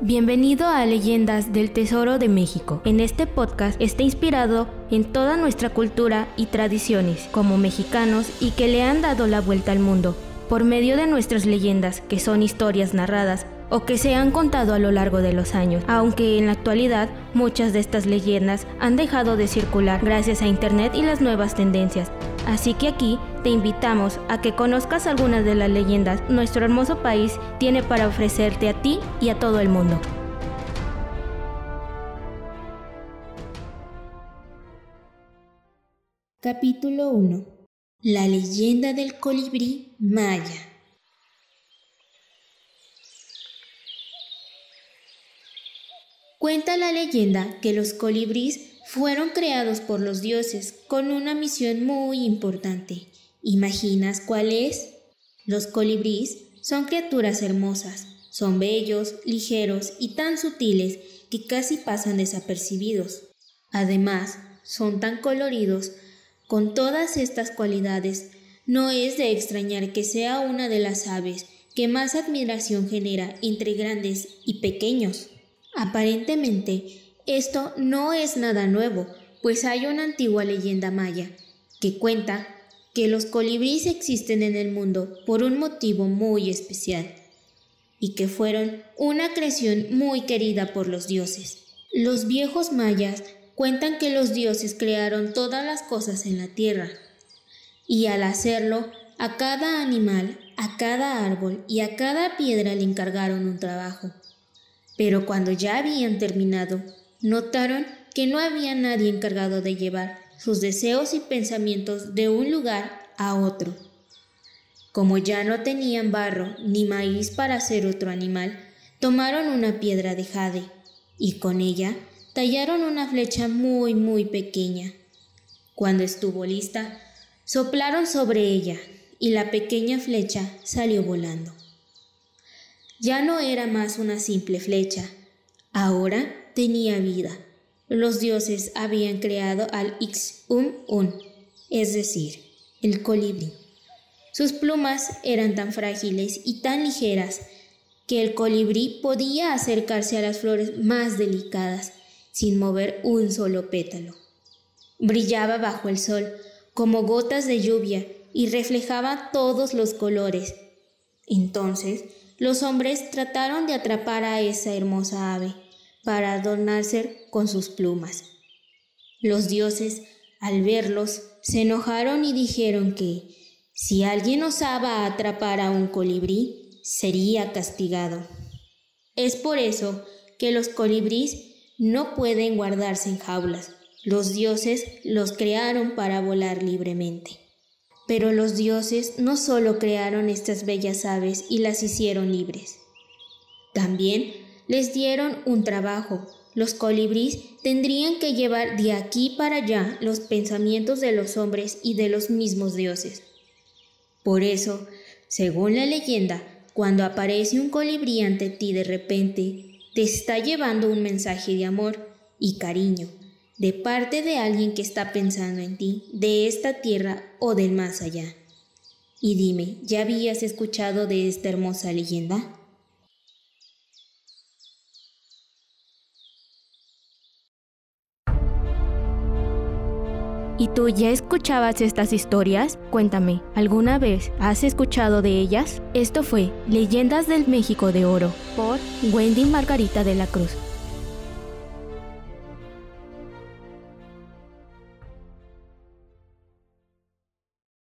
Bienvenido a Leyendas del Tesoro de México. En este podcast está inspirado en toda nuestra cultura y tradiciones como mexicanos y que le han dado la vuelta al mundo por medio de nuestras leyendas, que son historias narradas o que se han contado a lo largo de los años, aunque en la actualidad muchas de estas leyendas han dejado de circular gracias a Internet y las nuevas tendencias. Así que aquí te invitamos a que conozcas algunas de las leyendas nuestro hermoso país tiene para ofrecerte a ti y a todo el mundo. Capítulo 1 La leyenda del colibrí maya Cuenta la leyenda que los colibríes fueron creados por los dioses con una misión muy importante. ¿Imaginas cuál es? Los colibríes son criaturas hermosas, son bellos, ligeros y tan sutiles que casi pasan desapercibidos. Además, son tan coloridos. Con todas estas cualidades, no es de extrañar que sea una de las aves que más admiración genera entre grandes y pequeños. Aparentemente, esto no es nada nuevo, pues hay una antigua leyenda maya que cuenta que los colibríes existen en el mundo por un motivo muy especial y que fueron una creación muy querida por los dioses. Los viejos mayas cuentan que los dioses crearon todas las cosas en la tierra y al hacerlo a cada animal, a cada árbol y a cada piedra le encargaron un trabajo. Pero cuando ya habían terminado, notaron que no había nadie encargado de llevar sus deseos y pensamientos de un lugar a otro. Como ya no tenían barro ni maíz para hacer otro animal, tomaron una piedra de jade y con ella tallaron una flecha muy muy pequeña. Cuando estuvo lista, soplaron sobre ella y la pequeña flecha salió volando. Ya no era más una simple flecha, ahora tenía vida. Los dioses habían creado al Ix-Um-Un, es decir, el colibrí. Sus plumas eran tan frágiles y tan ligeras que el colibrí podía acercarse a las flores más delicadas sin mover un solo pétalo. Brillaba bajo el sol como gotas de lluvia y reflejaba todos los colores. Entonces los hombres trataron de atrapar a esa hermosa ave para adornarse con sus plumas. Los dioses, al verlos, se enojaron y dijeron que, si alguien osaba atrapar a un colibrí, sería castigado. Es por eso que los colibríes no pueden guardarse en jaulas. Los dioses los crearon para volar libremente. Pero los dioses no solo crearon estas bellas aves y las hicieron libres, también les dieron un trabajo. Los colibríes tendrían que llevar de aquí para allá los pensamientos de los hombres y de los mismos dioses. Por eso, según la leyenda, cuando aparece un colibrí ante ti de repente, te está llevando un mensaje de amor y cariño, de parte de alguien que está pensando en ti, de esta tierra o del más allá. Y dime, ¿ya habías escuchado de esta hermosa leyenda? ¿Y tú ya escuchabas estas historias? Cuéntame, ¿alguna vez has escuchado de ellas? Esto fue Leyendas del México de Oro por Wendy Margarita de la Cruz.